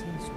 Espíritu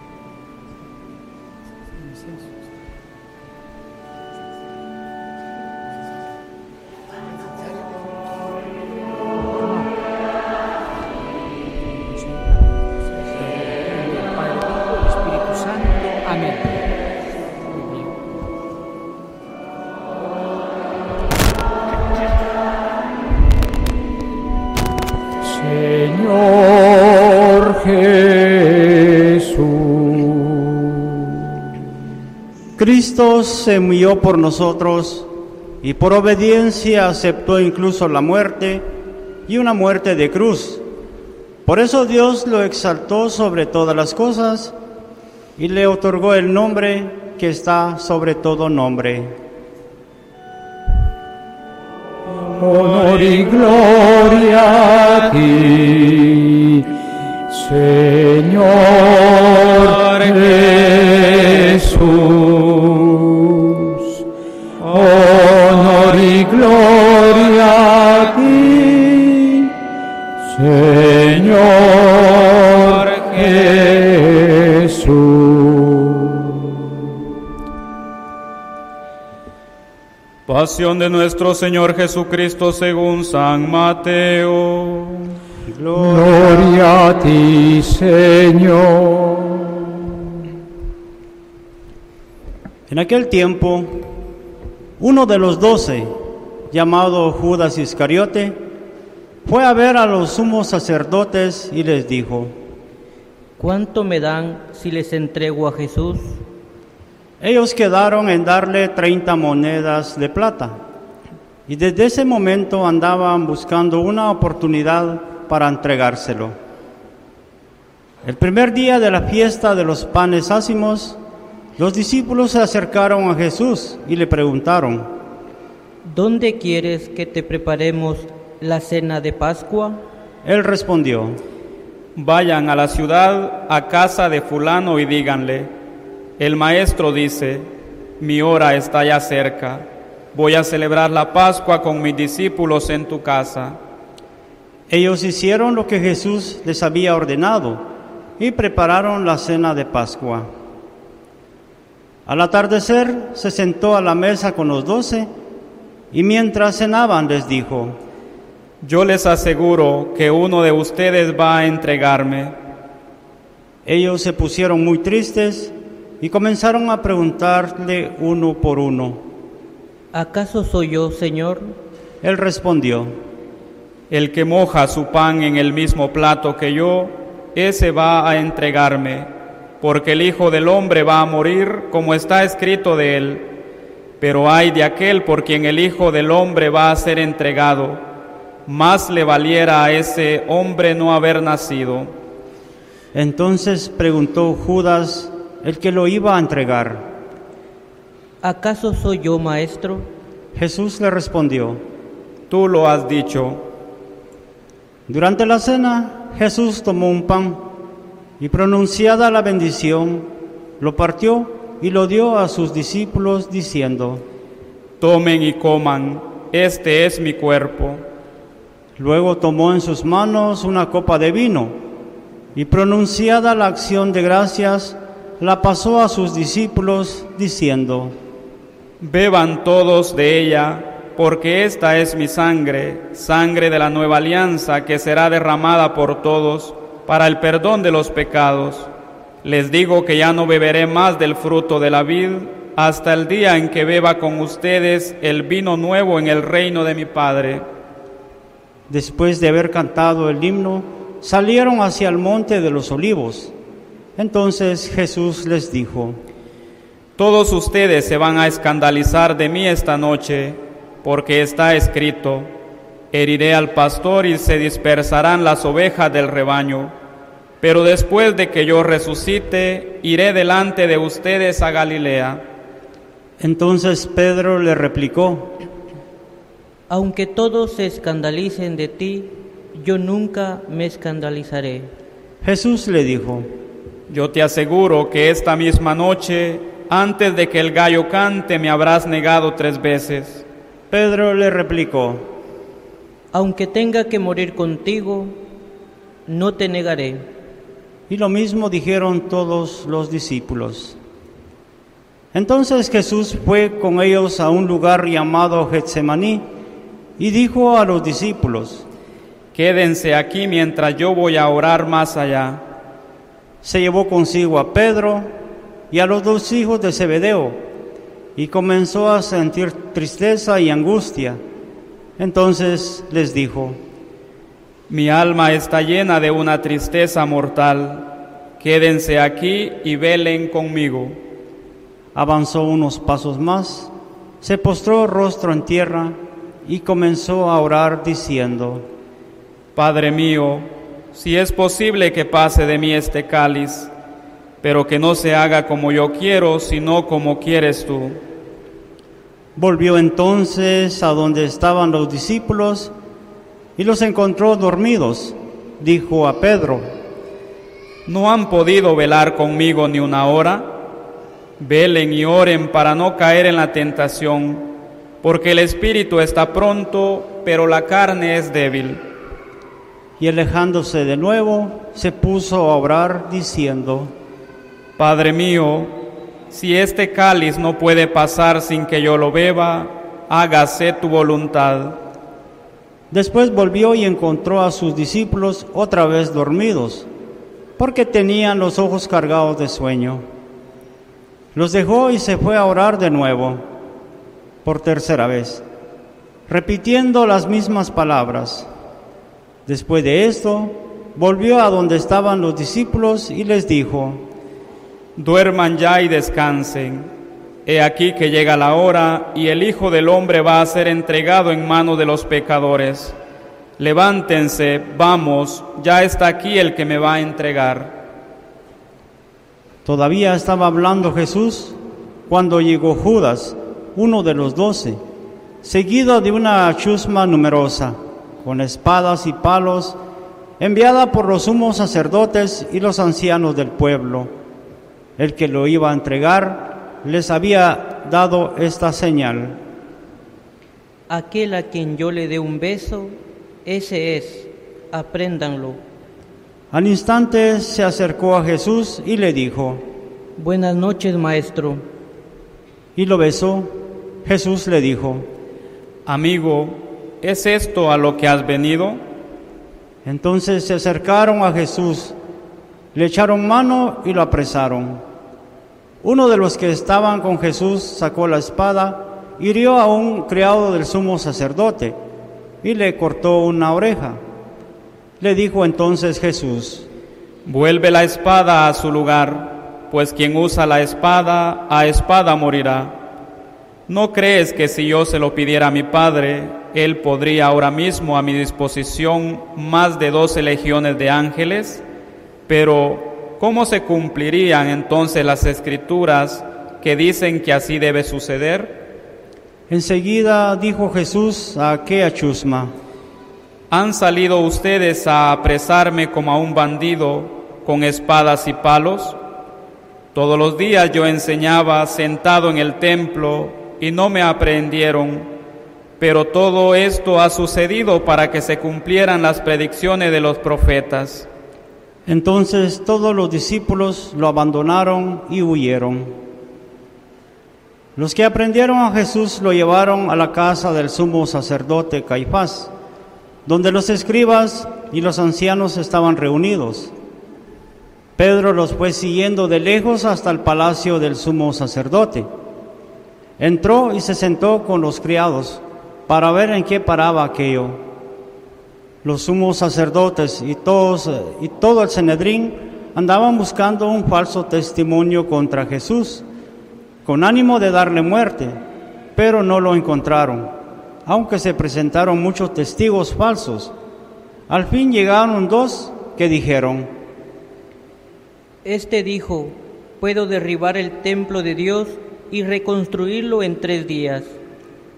Cristo se murió por nosotros y por obediencia aceptó incluso la muerte y una muerte de cruz. Por eso Dios lo exaltó sobre todas las cosas y le otorgó el nombre que está sobre todo nombre. honor y gloria a ti, Señor Jesús. Señor Jesús. Pasión de nuestro Señor Jesucristo según San Mateo. Gloria a ti, Señor. En aquel tiempo, uno de los doce, llamado Judas Iscariote, fue a ver a los sumos sacerdotes y les dijo, ¿Cuánto me dan si les entrego a Jesús? Ellos quedaron en darle 30 monedas de plata y desde ese momento andaban buscando una oportunidad para entregárselo. El primer día de la fiesta de los panes ácimos, los discípulos se acercaron a Jesús y le preguntaron, ¿Dónde quieres que te preparemos la cena de Pascua? Él respondió, Vayan a la ciudad, a casa de fulano y díganle, el maestro dice, mi hora está ya cerca, voy a celebrar la Pascua con mis discípulos en tu casa. Ellos hicieron lo que Jesús les había ordenado y prepararon la cena de Pascua. Al atardecer se sentó a la mesa con los doce y mientras cenaban les dijo, Yo les aseguro que uno de ustedes va a entregarme. Ellos se pusieron muy tristes y comenzaron a preguntarle uno por uno, ¿Acaso soy yo, Señor? Él respondió, El que moja su pan en el mismo plato que yo, ese va a entregarme, porque el Hijo del Hombre va a morir como está escrito de él. Pero hay de aquel por quien el Hijo del Hombre va a ser entregado, más le valiera a ese hombre no haber nacido. Entonces preguntó Judas, el que lo iba a entregar. ¿Acaso soy yo, maestro? Jesús le respondió, Tú lo has dicho. Durante la cena, Jesús tomó un pan y pronunciada la bendición, lo partió y lo dio a sus discípulos diciendo, Tomen y coman, este es mi cuerpo. Luego tomó en sus manos una copa de vino y pronunciada la acción de gracias, la pasó a sus discípulos diciendo, Beban todos de ella, porque esta es mi sangre, sangre de la nueva alianza que será derramada por todos para el perdón de los pecados. Les digo que ya no beberé más del fruto de la vid hasta el día en que beba con ustedes el vino nuevo en el reino de mi Padre. Después de haber cantado el himno, salieron hacia el monte de los olivos. Entonces Jesús les dijo, Todos ustedes se van a escandalizar de mí esta noche, porque está escrito, heriré al pastor y se dispersarán las ovejas del rebaño. Pero después de que yo resucite, iré delante de ustedes a Galilea. Entonces Pedro le replicó, Aunque todos se escandalicen de ti, yo nunca me escandalizaré. Jesús le dijo, Yo te aseguro que esta misma noche, antes de que el gallo cante, me habrás negado tres veces. Pedro le replicó, Aunque tenga que morir contigo, no te negaré. Y lo mismo dijeron todos los discípulos. Entonces Jesús fue con ellos a un lugar llamado Getsemaní y dijo a los discípulos, Quédense aquí mientras yo voy a orar más allá. se llevó consigo a Pedro y a los dos hijos de Zebedeo y comenzó a sentir tristeza y angustia. Entonces les dijo, Mi alma está llena de una tristeza mortal. Quédense aquí y velen conmigo. avanzó unos pasos más, se postró rostro en tierra y comenzó a orar diciendo, Padre mío, si es posible que pase de mí este cáliz, pero que no se haga como yo quiero, sino como quieres tú. Volvió entonces a donde estaban los discípulos y los encontró dormidos. Dijo a Pedro, ¿No han podido velar conmigo ni una hora? Velen y oren para no caer en la tentación, porque el espíritu está pronto, pero la carne es débil. y alejándose de nuevo, se puso a orar diciendo, Padre mío, si este cáliz no puede pasar sin que yo lo beba, hágase tu voluntad. Después volvió y encontró a sus discípulos otra vez dormidos, porque tenían los ojos cargados de sueño. Los dejó y se fue a orar de nuevo, por tercera vez, repitiendo las mismas palabras. Después de esto, volvió a donde estaban los discípulos y les dijo, Duerman ya y descansen. He aquí que llega la hora y el Hijo del Hombre va a ser entregado en manos de los pecadores. Levántense, vamos, ya está aquí el que me va a entregar. Todavía estaba hablando Jesús cuando llegó Judas, uno de los doce, seguido de una chusma numerosa, con espadas y palos, enviada por los sumos sacerdotes y los ancianos del pueblo. El que lo iba a entregar les había dado esta señal. Aquel a quien yo le dé un beso, ese es, apréndanlo. Al instante se acercó a Jesús y le dijo, Buenas noches, maestro. y lo besó. Jesús le dijo, Amigo, ¿es esto a lo que has venido? Entonces se acercaron a Jesús, le echaron mano y lo apresaron. Uno de los que estaban con Jesús sacó la espada, hirió a un criado del sumo sacerdote y le cortó una oreja. Le dijo entonces Jesús, Vuelve la espada a su lugar, pues quien usa la espada, a espada morirá. ¿No crees que si yo se lo pidiera a mi Padre, Él podría ahora mismo a mi disposición más de doce legiones de ángeles? Pero, ¿cómo se cumplirían entonces las escrituras que dicen que así debe suceder? enseguida dijo Jesús a aquella chusma, ¿Han salido ustedes a apresarme como a un bandido con espadas y palos? Todos los días yo enseñaba sentado en el templo y no me aprehendieron, pero todo esto ha sucedido para que se cumplieran las predicciones de los profetas. Entonces todos los discípulos lo abandonaron y huyeron. Los que aprendieron a Jesús lo llevaron a la casa del sumo sacerdote Caifás, donde los escribas y los ancianos estaban reunidos. Pedro los fue siguiendo de lejos hasta el palacio del sumo sacerdote. Entró y se sentó con los criados para ver en qué paraba aquello. Los sumos sacerdotes y todos y todo el Sanedrín andaban buscando un falso testimonio contra Jesús, con ánimo de darle muerte, pero no lo encontraron, aunque se presentaron muchos testigos falsos. Al fin llegaron dos que dijeron, Este dijo, puedo derribar el templo de Dios y reconstruirlo en tres días.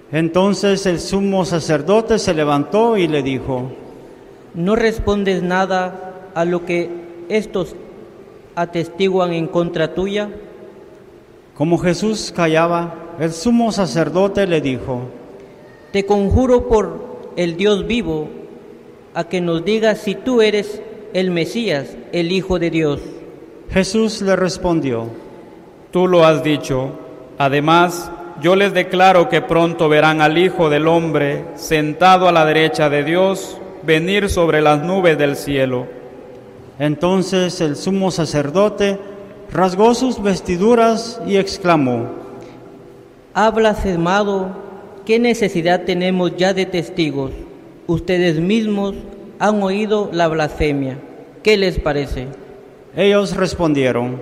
entonces el sumo sacerdote se levantó y le dijo, ¿No respondes nada a lo que estos atestiguan en contra tuya? como Jesús callaba, el sumo sacerdote le dijo, Te conjuro por el Dios vivo a que nos digas si tú eres el Mesías, el Hijo de Dios. Jesús le respondió, Tú lo has dicho. Además, yo les declaro que pronto verán al Hijo del Hombre sentado a la derecha de Dios, venir sobre las nubes del cielo. Entonces el sumo sacerdote rasgó sus vestiduras y exclamó, Ha blasfemado, ¿qué necesidad tenemos ya de testigos? Ustedes mismos han oído la blasfemia. ¿Qué les parece? ellos respondieron.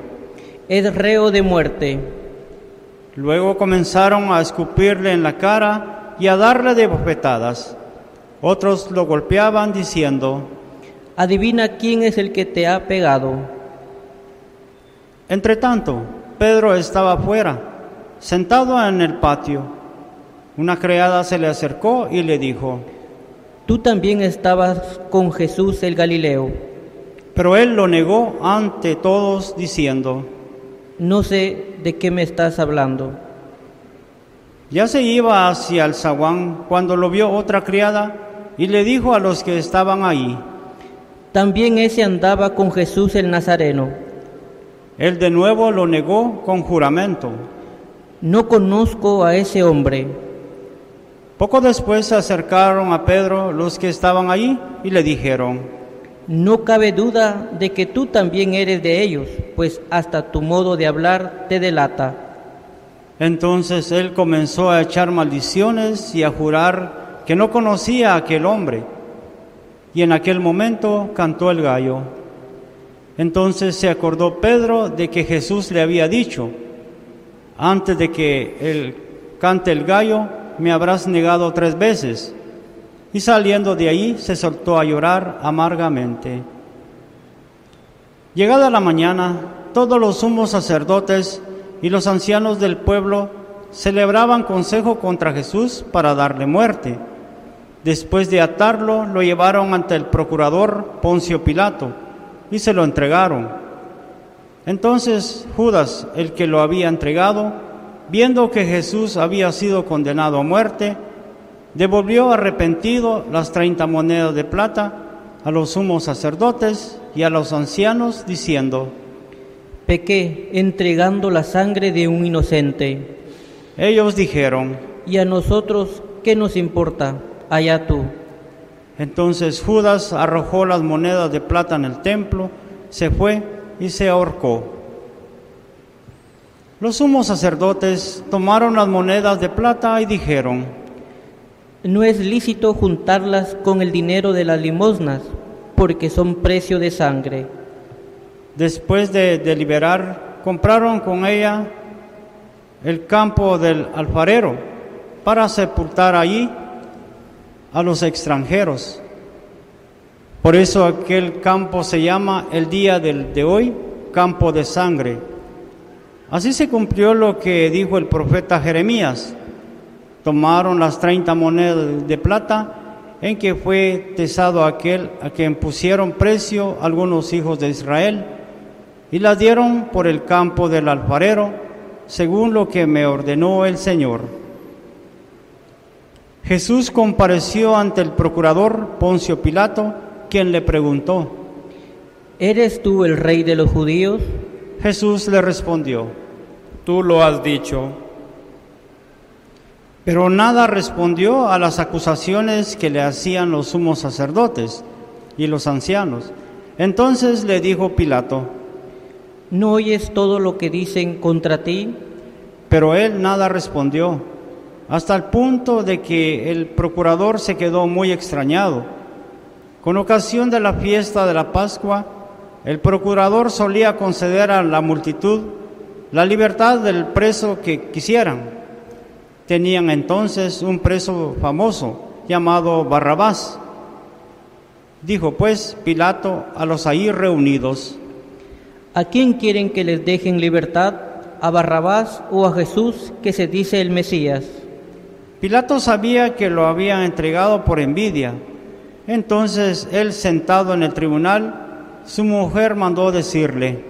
Es reo de muerte. Luego comenzaron a escupirle en la cara y a darle de bofetadas. Otros lo golpeaban diciendo, Adivina quién es el que te ha pegado. Entretanto, Pedro estaba afuera, sentado en el patio. Una criada se le acercó y le dijo, Tú también estabas con Jesús el Galileo. pero él lo negó ante todos diciendo, No sé de qué me estás hablando. ya se iba hacia el zaguán cuando lo vio otra criada y le dijo a los que estaban ahí, También ese andaba con Jesús el Nazareno. él de nuevo lo negó con juramento. No conozco a ese hombre. Poco después se acercaron a Pedro los que estaban ahí y le dijeron, No cabe duda de que tú también eres de ellos, pues hasta tu modo de hablar te delata. Entonces él comenzó a echar maldiciones y a jurar que no conocía a aquel hombre. Y en aquel momento cantó el gallo. Entonces se acordó Pedro de que Jesús le había dicho, antes de que él cante el gallo, me habrás negado tres veces. Y saliendo de ahí se soltó a llorar amargamente. Llegada la mañana, todos los sumos sacerdotes y los ancianos del pueblo celebraban consejo contra Jesús para darle muerte. Después de atarlo, lo llevaron ante el procurador Poncio Pilato y se lo entregaron. Entonces Judas, el que lo había entregado, viendo que Jesús había sido condenado a muerte, devolvió arrepentido las treinta monedas de plata a los sumos sacerdotes y a los ancianos, diciendo, Pequé entregando la sangre de un inocente. ellos dijeron, Y a nosotros, ¿qué nos importa? Allá tú. Entonces Judas arrojó las monedas de plata en el templo, se fue y se ahorcó. Los sumos sacerdotes tomaron las monedas de plata y dijeron, No es lícito juntarlas con el dinero de las limosnas, porque son precio de sangre. después de deliberar, compraron con ella el campo del alfarero para sepultar allí a los extranjeros. Por eso aquel campo se llama el día del, de hoy campo de sangre. Así se cumplió lo que dijo el profeta Jeremías. Tomaron las treinta monedas de plata en que fue tesado aquel a quien pusieron precio algunos hijos de Israel y las dieron por el campo del alfarero, según lo que me ordenó el Señor. Jesús compareció ante el procurador Poncio Pilato, quien le preguntó. ¿Eres tú el rey de los judíos? Jesús le respondió, Tú lo has dicho. Pero nada respondió a las acusaciones que le hacían los sumos sacerdotes y los ancianos. Entonces le dijo Pilato, ¿No oyes todo lo que dicen contra ti? pero él nada respondió, hasta el punto de que el procurador se quedó muy extrañado. Con ocasión de la fiesta de la Pascua, el procurador solía conceder a la multitud la libertad del preso que quisieran. Tenían entonces un preso famoso llamado Barrabás. Dijo pues Pilato a los ahí reunidos, ¿A quién quieren que les dejen libertad? ¿A Barrabás o a Jesús que se dice el Mesías? Pilato sabía que lo habían entregado por envidia. Entonces él sentado en el tribunal, su mujer mandó decirle,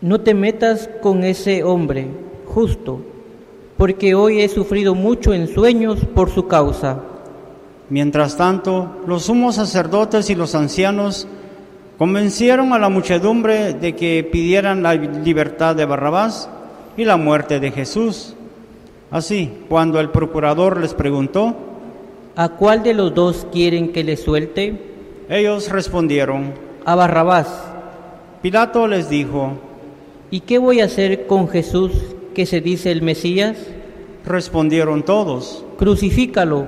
No te metas con ese hombre justo, porque hoy he sufrido mucho en sueños por su causa. Mientras tanto, los sumos sacerdotes y los ancianos convencieron a la muchedumbre de que pidieran la libertad de Barrabás y la muerte de Jesús. Así, cuando el procurador les preguntó, ¿A cuál de los dos quieren que le suelte? ellos respondieron, A Barrabás. Pilato les dijo, ¿Y qué voy a hacer con Jesús que se dice el Mesías? respondieron todos. Crucifícalo.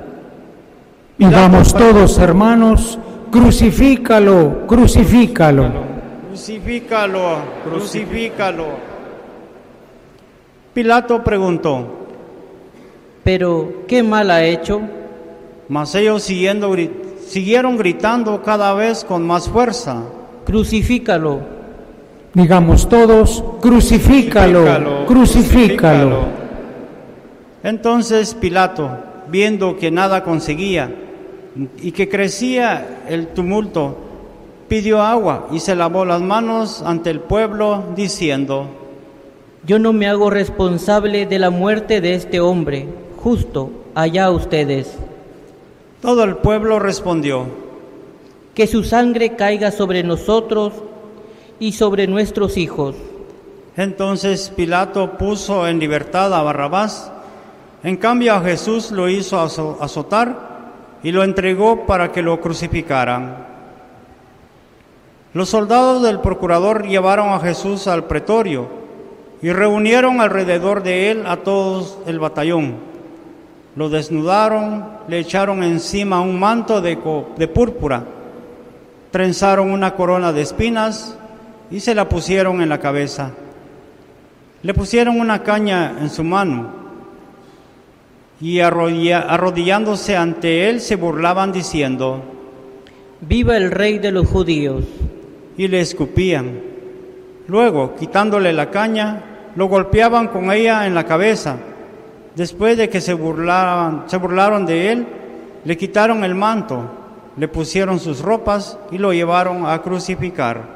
Y vamos todos, hermanos, crucifícalo, crucifícalo. Crucifícalo, crucifícalo. Pilato preguntó, Pero, ¿qué mal ha hecho? mas ellos siguiendo, siguieron gritando cada vez con más fuerza. Crucifícalo. Digamos todos, crucifícalo, crucifícalo. Entonces Pilato, viendo que nada conseguía y que crecía el tumulto, pidió agua y se lavó las manos ante el pueblo, diciendo, Yo no me hago responsable de la muerte de este hombre. Justo, allá ustedes. todo el pueblo respondió, Que su sangre caiga sobre nosotros y sobre nuestros hijos. Entonces Pilato puso en libertad a Barrabás, en cambio a Jesús lo hizo azo- azotar y lo entregó para que lo crucificaran. Los soldados del procurador llevaron a Jesús al pretorio y reunieron alrededor de él a todos el batallón. Lo desnudaron, le echaron encima un manto de, de púrpura, trenzaron una corona de espinas y se la pusieron en la cabeza. Le pusieron una caña en su mano y arrodillándose ante él se burlaban diciendo, Viva el rey de los judíos. y le escupían. Luego, quitándole la caña, lo golpeaban con ella en la cabeza. Después de que se, burlaban, se burlaron de él, le quitaron el manto, le pusieron sus ropas y lo llevaron a crucificar.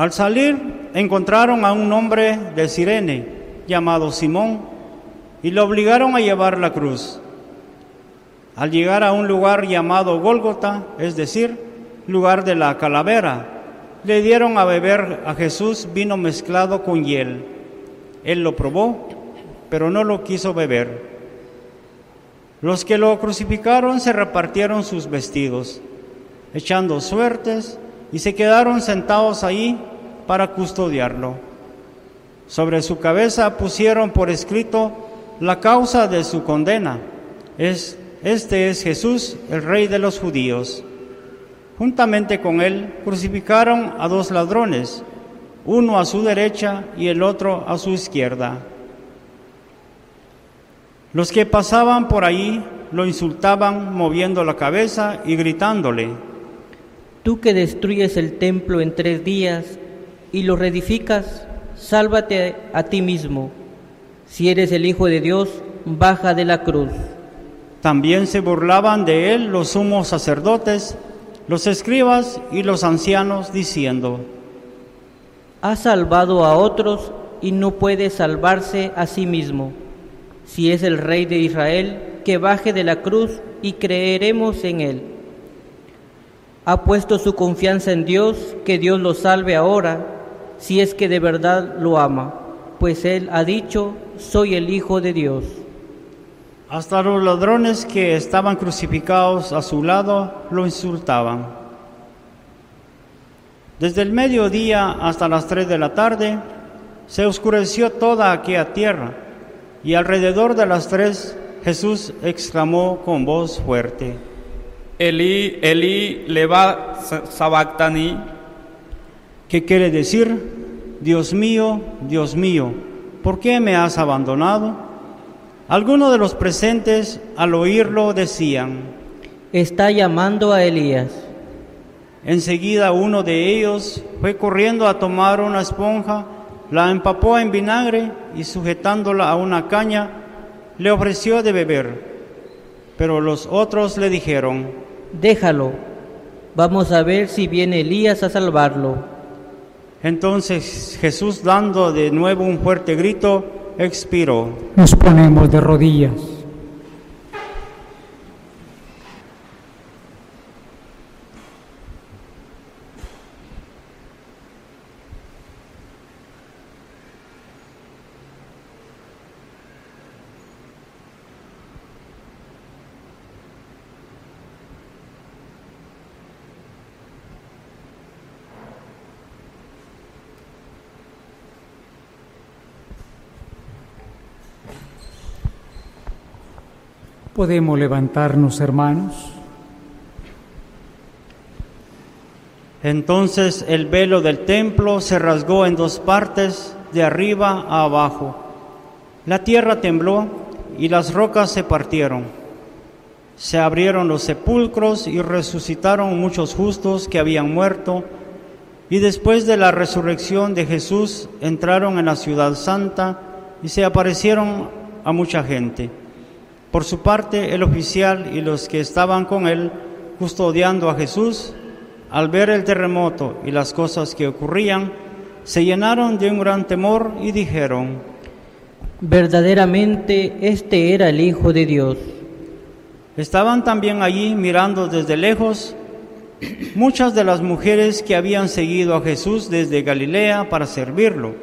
Al salir, encontraron a un hombre de Sirene llamado Simón y lo obligaron a llevar la cruz. Al llegar a un lugar llamado Gólgota, es decir, lugar de la calavera, le dieron a beber a Jesús vino mezclado con hiel. Él lo probó, pero no lo quiso beber. Los que lo crucificaron se repartieron sus vestidos, echando suertes, y se quedaron sentados ahí para custodiarlo. Sobre su cabeza pusieron por escrito la causa de su condena. Es, este es Jesús, el rey de los judíos. Juntamente con él crucificaron a dos ladrones, uno a su derecha y el otro a su izquierda. Los que pasaban por ahí lo insultaban moviendo la cabeza y gritándole, Tú que destruyes el templo en tres días y lo reedificas, sálvate a ti mismo. Si eres el Hijo de Dios, baja de la cruz. También se burlaban de él los sumos sacerdotes, los escribas y los ancianos, diciendo, Ha salvado a otros y no puede salvarse a sí mismo. Si es el Rey de Israel, que baje de la cruz y creeremos en él. Ha puesto su confianza en Dios, que Dios lo salve ahora, si es que de verdad lo ama, pues él ha dicho, soy el Hijo de Dios. hasta los ladrones que estaban crucificados a su lado lo insultaban. Desde el mediodía hasta las tres de la tarde se oscureció toda aquella tierra y alrededor de las tres Jesús exclamó con voz fuerte, Elí, Elí, leva sabactani, ¿qué quiere decir? Dios mío, Dios mío, ¿por qué me has abandonado? Algunos de los presentes al oírlo decían, Está llamando a Elías. Enseguida uno de ellos fue corriendo a tomar una esponja, la empapó en vinagre y sujetándola a una caña, le ofreció de beber. Pero los otros le dijeron, Déjalo, vamos a ver si viene Elías a salvarlo. Entonces Jesús dando de nuevo un fuerte grito, expiró. Nos ponemos de rodillas. Podemos levantarnos, hermanos. Entonces el velo del templo se rasgó en dos partes, de arriba a abajo. La tierra tembló y las rocas se partieron. Se abrieron los sepulcros y resucitaron muchos justos que habían muerto. Y después de la resurrección de Jesús entraron en la ciudad santa y se aparecieron a mucha gente. Por su parte, el oficial y los que estaban con él custodiando a Jesús, al ver el terremoto y las cosas que ocurrían, se llenaron de un gran temor y dijeron, Verdaderamente este era el Hijo de Dios. Estaban también allí mirando desde lejos muchas de las mujeres que habían seguido a Jesús desde Galilea para servirlo.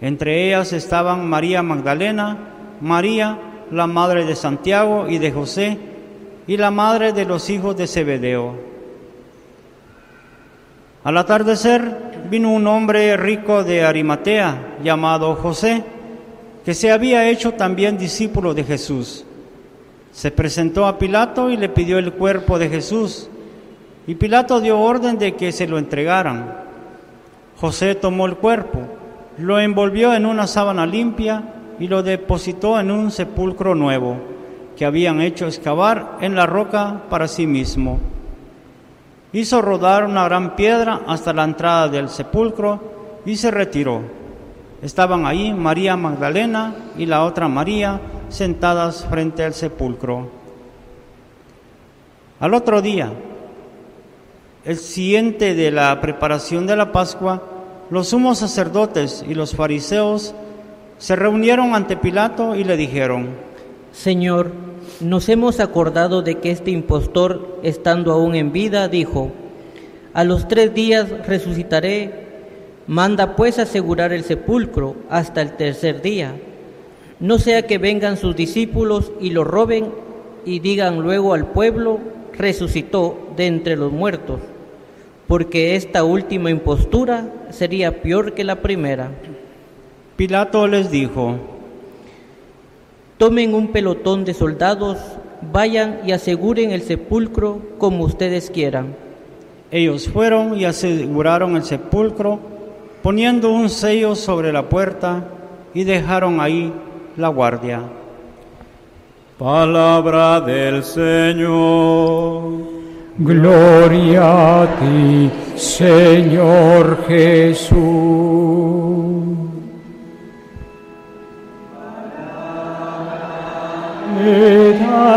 Entre ellas estaban María Magdalena, María, la madre de Santiago y de José, y la madre de los hijos de Zebedeo. Al atardecer vino un hombre rico de Arimatea llamado José, que se había hecho también discípulo de Jesús. Se presentó a Pilato y le pidió el cuerpo de Jesús, y Pilato dio orden de que se lo entregaran. José tomó el cuerpo, lo envolvió en una sábana limpia y lo depositó en un sepulcro nuevo que habían hecho excavar en la roca para sí mismo. Hizo rodar una gran piedra hasta la entrada del sepulcro y se retiró. Estaban ahí María Magdalena y la otra María sentadas frente al sepulcro. Al otro día, el siguiente de la preparación de la Pascua, los sumos sacerdotes y los fariseos se reunieron ante Pilato y le dijeron, Señor, nos hemos acordado de que este impostor, estando aún en vida, dijo, a los tres días resucitaré, manda pues asegurar el sepulcro hasta el tercer día, no sea que vengan sus discípulos y lo roben y digan luego al pueblo, resucitó de entre los muertos, porque esta última impostura sería peor que la primera. Pilato les dijo, Tomen un pelotón de soldados, vayan y aseguren el sepulcro como ustedes quieran. Ellos fueron y aseguraron el sepulcro, poniendo un sello sobre la puerta y dejaron ahí la guardia. Palabra del Señor. Gloria a ti, Señor Jesús. Me da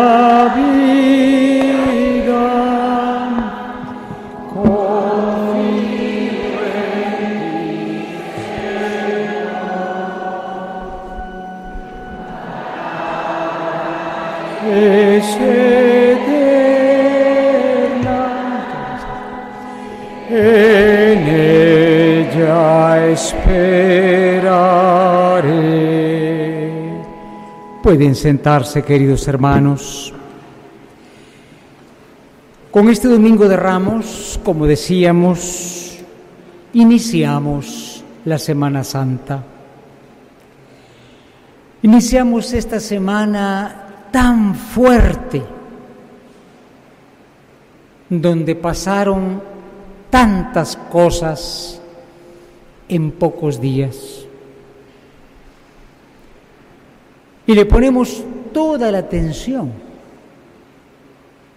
Pueden sentarse, queridos hermanos. Con este Domingo de Ramos, como decíamos, iniciamos la Semana Santa. Iniciamos esta semana tan fuerte, donde pasaron tantas cosas en pocos días. Y le ponemos toda la atención,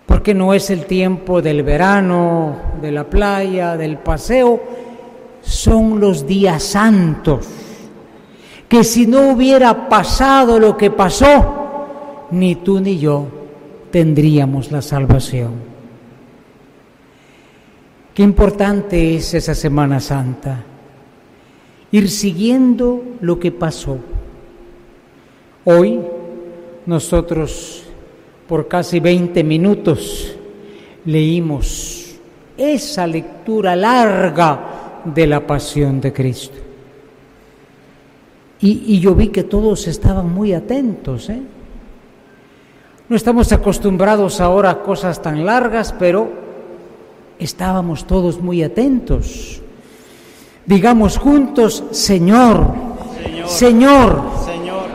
porque no es el tiempo del verano, de la playa, del paseo, son los días santos, que si no hubiera pasado lo que pasó, ni tú ni yo tendríamos la salvación. Qué importante es esa Semana Santa, ir siguiendo lo que pasó. Hoy nosotros por casi 20 minutos leímos esa lectura larga de la pasión de Cristo. Y, y yo vi que todos estaban muy atentos. ¿eh? No estamos acostumbrados ahora a cosas tan largas, pero estábamos todos muy atentos. Digamos juntos, Señor, Señor, Señor, Señor,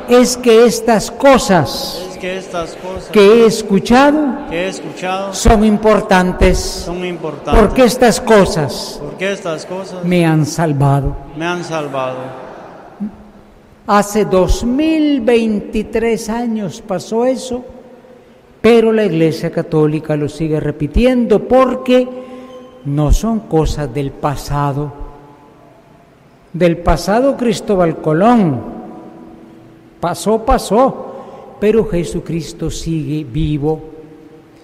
es que estas cosas es que estas cosas que he escuchado que he escuchado son importantes, son importantes. porque estas cosas Porque estas cosas me han salvado. me han salvado. Hace 2023 años pasó eso, pero la Iglesia Católica lo sigue repitiendo porque no son cosas del pasado. Del pasado Cristóbal Colón. Pasó, pasó, pero Jesucristo sigue vivo,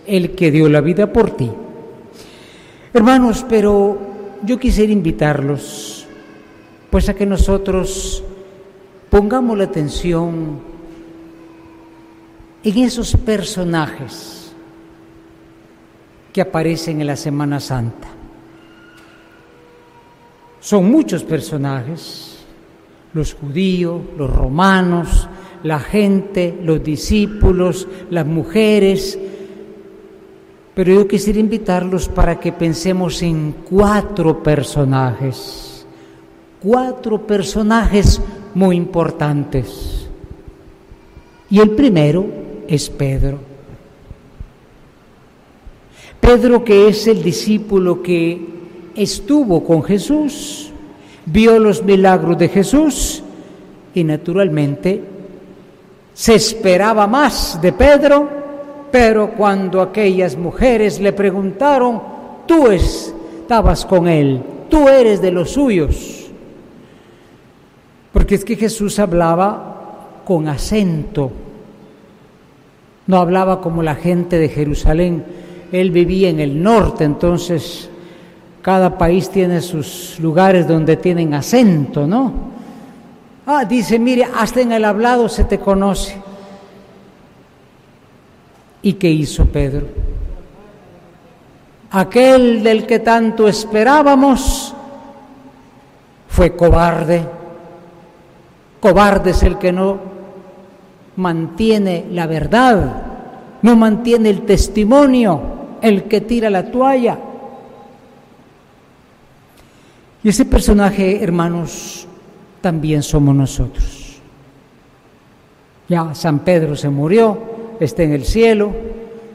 el que dio la vida por ti. Hermanos, pero yo quisiera invitarlos, pues a que nosotros pongamos la atención en esos personajes que aparecen en la Semana Santa. Son muchos personajes, los judíos, los romanos, la gente, los discípulos, las mujeres, pero yo quisiera invitarlos para que pensemos en cuatro personajes, cuatro personajes muy importantes. Y el primero es Pedro. Pedro que es el discípulo que estuvo con Jesús, vio los milagros de Jesús y naturalmente se esperaba más de Pedro, pero cuando aquellas mujeres le preguntaron, tú estabas con él, tú eres de los suyos, porque es que Jesús hablaba con acento, no hablaba como la gente de Jerusalén, él vivía en el norte, entonces cada país tiene sus lugares donde tienen acento, ¿no? Ah, dice, mire, hasta en el hablado se te conoce. ¿Y qué hizo Pedro? Aquel del que tanto esperábamos fue cobarde. Cobarde es el que no mantiene la verdad, no mantiene el testimonio, el que tira la toalla. Y ese personaje, hermanos, también somos nosotros. Ya San Pedro se murió, está en el cielo,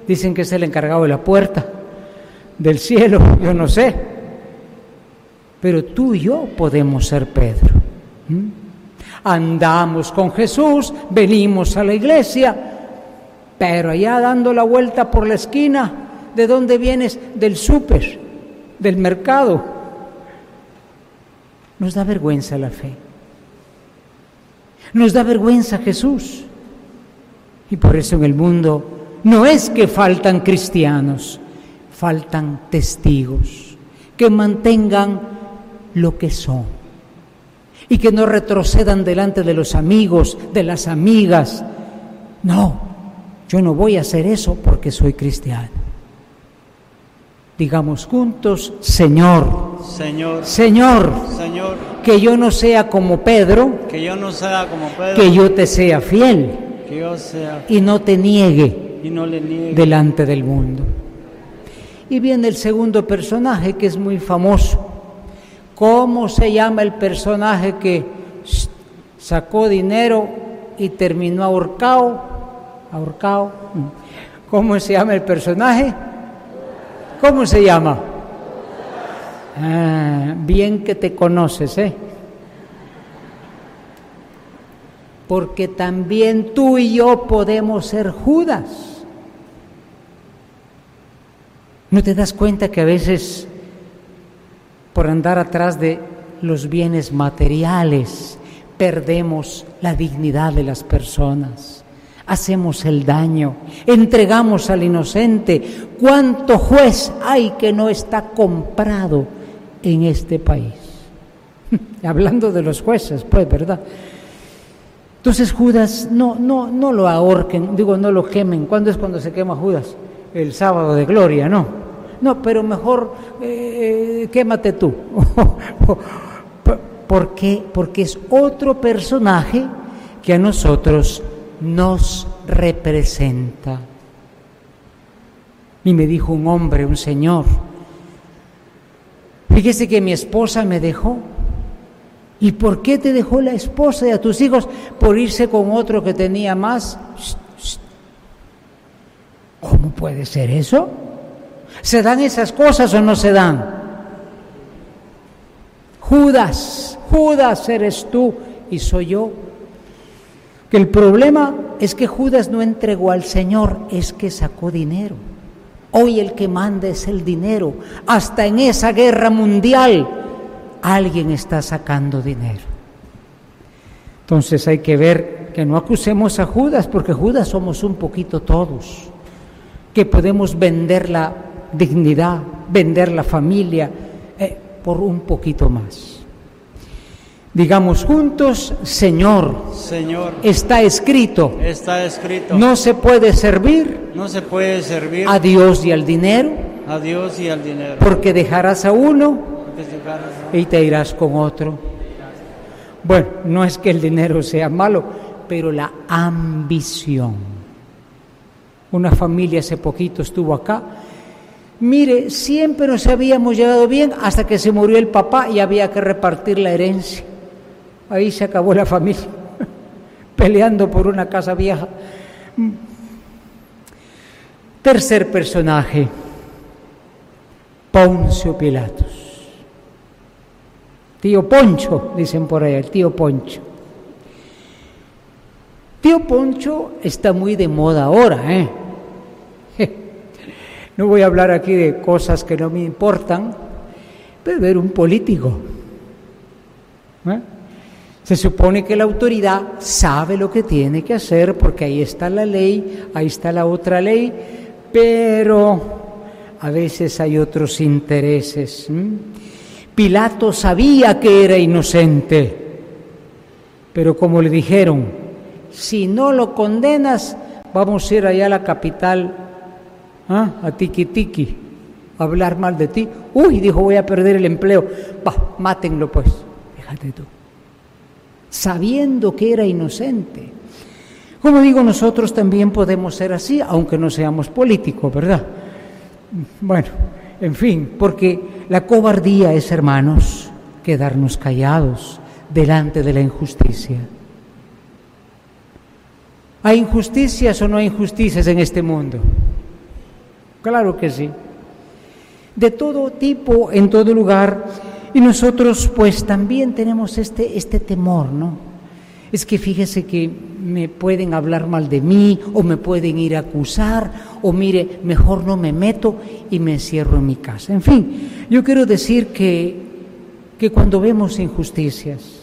dicen que es el encargado de la puerta del cielo, yo no sé. Pero tú y yo podemos ser Pedro. Andamos con Jesús, venimos a la iglesia, pero allá dando la vuelta por la esquina, ¿de dónde vienes? Del súper, del mercado. Nos da vergüenza la fe. Nos da vergüenza Jesús. Y por eso en el mundo no es que faltan cristianos, faltan testigos que mantengan lo que son y que no retrocedan delante de los amigos, de las amigas. No, yo no voy a hacer eso porque soy cristiano. Digamos juntos, Señor, Señor, Señor, Señor, que yo no sea como Pedro, que yo no sea como Pedro, que yo te sea fiel que yo sea y no te niegue y no le niegue. delante del mundo. Y viene el segundo personaje que es muy famoso. ¿Cómo se llama el personaje que sacó dinero y terminó ahorcado? Ahorcado. ¿Cómo se llama el personaje? ¿Cómo se llama? Ah, bien que te conoces, ¿eh? Porque también tú y yo podemos ser Judas. ¿No te das cuenta que a veces por andar atrás de los bienes materiales perdemos la dignidad de las personas? Hacemos el daño, entregamos al inocente. ¿Cuánto juez hay que no está comprado en este país? Hablando de los jueces, pues, ¿verdad? Entonces Judas, no, no, no lo ahorquen, digo, no lo quemen. ¿Cuándo es cuando se quema Judas? El sábado de gloria, no. No, pero mejor eh, quémate tú. Porque es otro personaje que a nosotros nos representa. Y me dijo un hombre, un señor, fíjese que mi esposa me dejó. ¿Y por qué te dejó la esposa y a tus hijos? Por irse con otro que tenía más. ¿Cómo puede ser eso? ¿Se dan esas cosas o no se dan? Judas, Judas eres tú y soy yo. Que el problema es que Judas no entregó al Señor, es que sacó dinero. Hoy el que manda es el dinero. Hasta en esa guerra mundial alguien está sacando dinero. Entonces hay que ver que no acusemos a Judas, porque Judas somos un poquito todos, que podemos vender la dignidad, vender la familia eh, por un poquito más. Digamos juntos, Señor, Señor, está escrito, está escrito, no se puede servir no se puede servir a Dios y al dinero, a Dios y al dinero. porque dejarás a uno a- y te irás con otro. Bueno, no es que el dinero sea malo, pero la ambición. Una familia hace poquito estuvo acá. Mire, siempre nos habíamos llevado bien hasta que se murió el papá y había que repartir la herencia. Ahí se acabó la familia, peleando por una casa vieja. Tercer personaje, Poncio Pilatos. Tío Poncho, dicen por ahí, el tío Poncho. Tío Poncho está muy de moda ahora, ¿eh? No voy a hablar aquí de cosas que no me importan, pero ver un político. ¿eh? Se supone que la autoridad sabe lo que tiene que hacer porque ahí está la ley, ahí está la otra ley, pero a veces hay otros intereses. Pilato sabía que era inocente, pero como le dijeron, si no lo condenas, vamos a ir allá a la capital, ¿ah? a Tiki, a hablar mal de ti. Uy, dijo, voy a perder el empleo. Va, mátenlo pues. Fíjate tú. Sabiendo que era inocente. Como digo, nosotros también podemos ser así, aunque no seamos políticos, ¿verdad? Bueno, en fin, porque la cobardía es, hermanos, quedarnos callados delante de la injusticia. ¿Hay injusticias o no hay injusticias en este mundo? Claro que sí. De todo tipo, en todo lugar. Y nosotros pues también tenemos este, este temor, ¿no? Es que fíjese que me pueden hablar mal de mí o me pueden ir a acusar o mire, mejor no me meto y me encierro en mi casa. En fin, yo quiero decir que, que cuando vemos injusticias,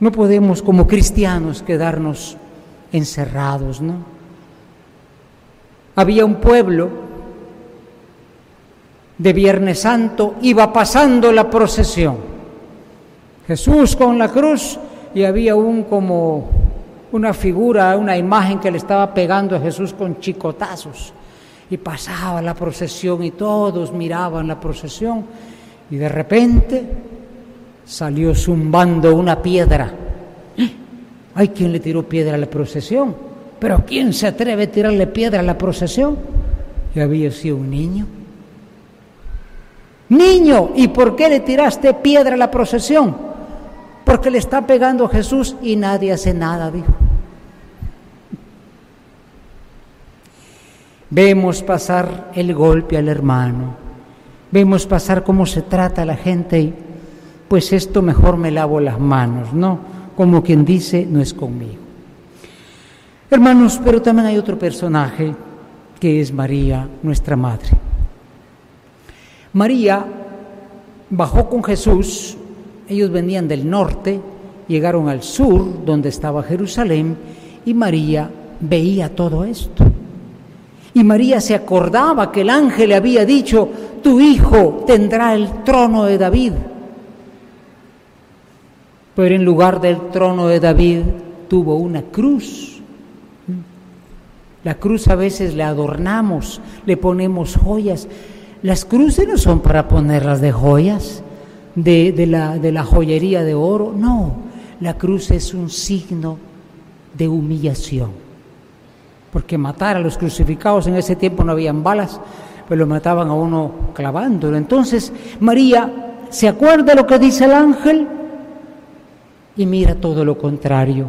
no podemos como cristianos quedarnos encerrados, ¿no? Había un pueblo de Viernes Santo, iba pasando la procesión. Jesús con la cruz y había un como una figura, una imagen que le estaba pegando a Jesús con chicotazos. Y pasaba la procesión y todos miraban la procesión y de repente salió zumbando una piedra. Hay quien le tiró piedra a la procesión, pero ¿quién se atreve a tirarle piedra a la procesión? Y había sido un niño. Niño, ¿y por qué le tiraste piedra a la procesión? Porque le está pegando a Jesús y nadie hace nada, dijo. Vemos pasar el golpe al hermano, vemos pasar cómo se trata a la gente y pues esto mejor me lavo las manos, ¿no? Como quien dice, no es conmigo. Hermanos, pero también hay otro personaje que es María, nuestra madre. María bajó con Jesús, ellos venían del norte, llegaron al sur, donde estaba Jerusalén, y María veía todo esto. Y María se acordaba que el ángel le había dicho, tu hijo tendrá el trono de David. Pero en lugar del trono de David tuvo una cruz. La cruz a veces le adornamos, le ponemos joyas. Las cruces no son para ponerlas de joyas, de, de, la, de la joyería de oro. No, la cruz es un signo de humillación. Porque matar a los crucificados en ese tiempo no habían balas, pero lo mataban a uno clavándolo. Entonces María se acuerda lo que dice el ángel y mira todo lo contrario.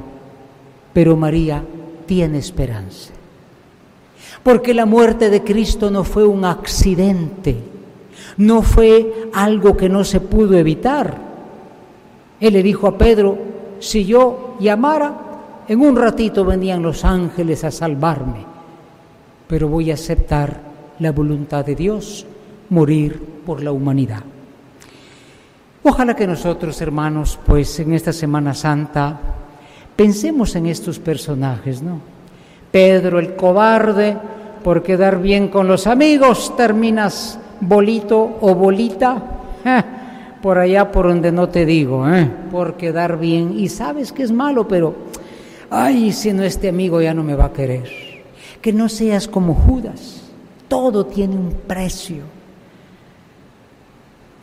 Pero María tiene esperanza. Porque la muerte de Cristo no fue un accidente, no fue algo que no se pudo evitar. Él le dijo a Pedro, si yo llamara, en un ratito venían los ángeles a salvarme, pero voy a aceptar la voluntad de Dios, morir por la humanidad. Ojalá que nosotros, hermanos, pues en esta Semana Santa, pensemos en estos personajes, ¿no? Pedro el cobarde, por quedar bien con los amigos, terminas bolito o bolita, por allá por donde no te digo, ¿eh? por quedar bien. Y sabes que es malo, pero, ay, si no este amigo ya no me va a querer. Que no seas como Judas, todo tiene un precio.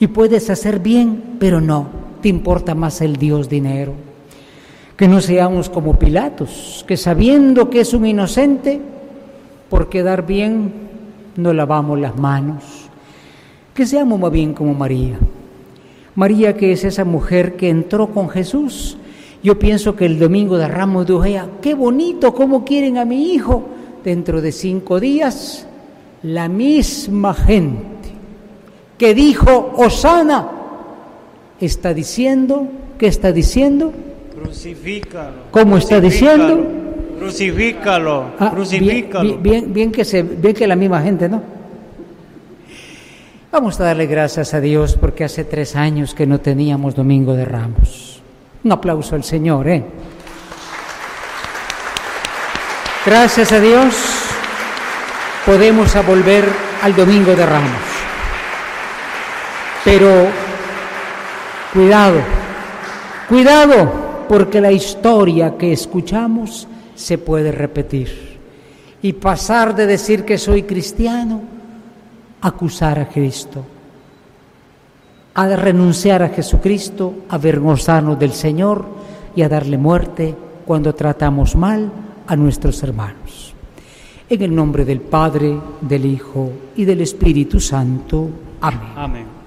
Y puedes hacer bien, pero no, te importa más el Dios dinero. Que no seamos como Pilatos, que sabiendo que es un inocente, por quedar bien, no lavamos las manos. Que seamos más bien como María. María que es esa mujer que entró con Jesús. Yo pienso que el domingo de Ramos de Ojea, qué bonito, cómo quieren a mi hijo. Dentro de cinco días, la misma gente que dijo Osana, está diciendo, ¿qué está diciendo? Crucifícalo. ¿Cómo está diciendo? Crucifícalo, Ah, crucifícalo. Bien, bien, bien que se, bien que la misma gente, ¿no? Vamos a darle gracias a Dios porque hace tres años que no teníamos Domingo de Ramos. Un aplauso al Señor, ¿eh? Gracias a Dios podemos a volver al Domingo de Ramos. Pero cuidado, cuidado, porque la historia que escuchamos se puede repetir. Y pasar de decir que soy cristiano, a acusar a Cristo, a renunciar a Jesucristo, a avergonzarnos del Señor y a darle muerte cuando tratamos mal a nuestros hermanos. En el nombre del Padre, del Hijo y del Espíritu Santo. Amén. Amén.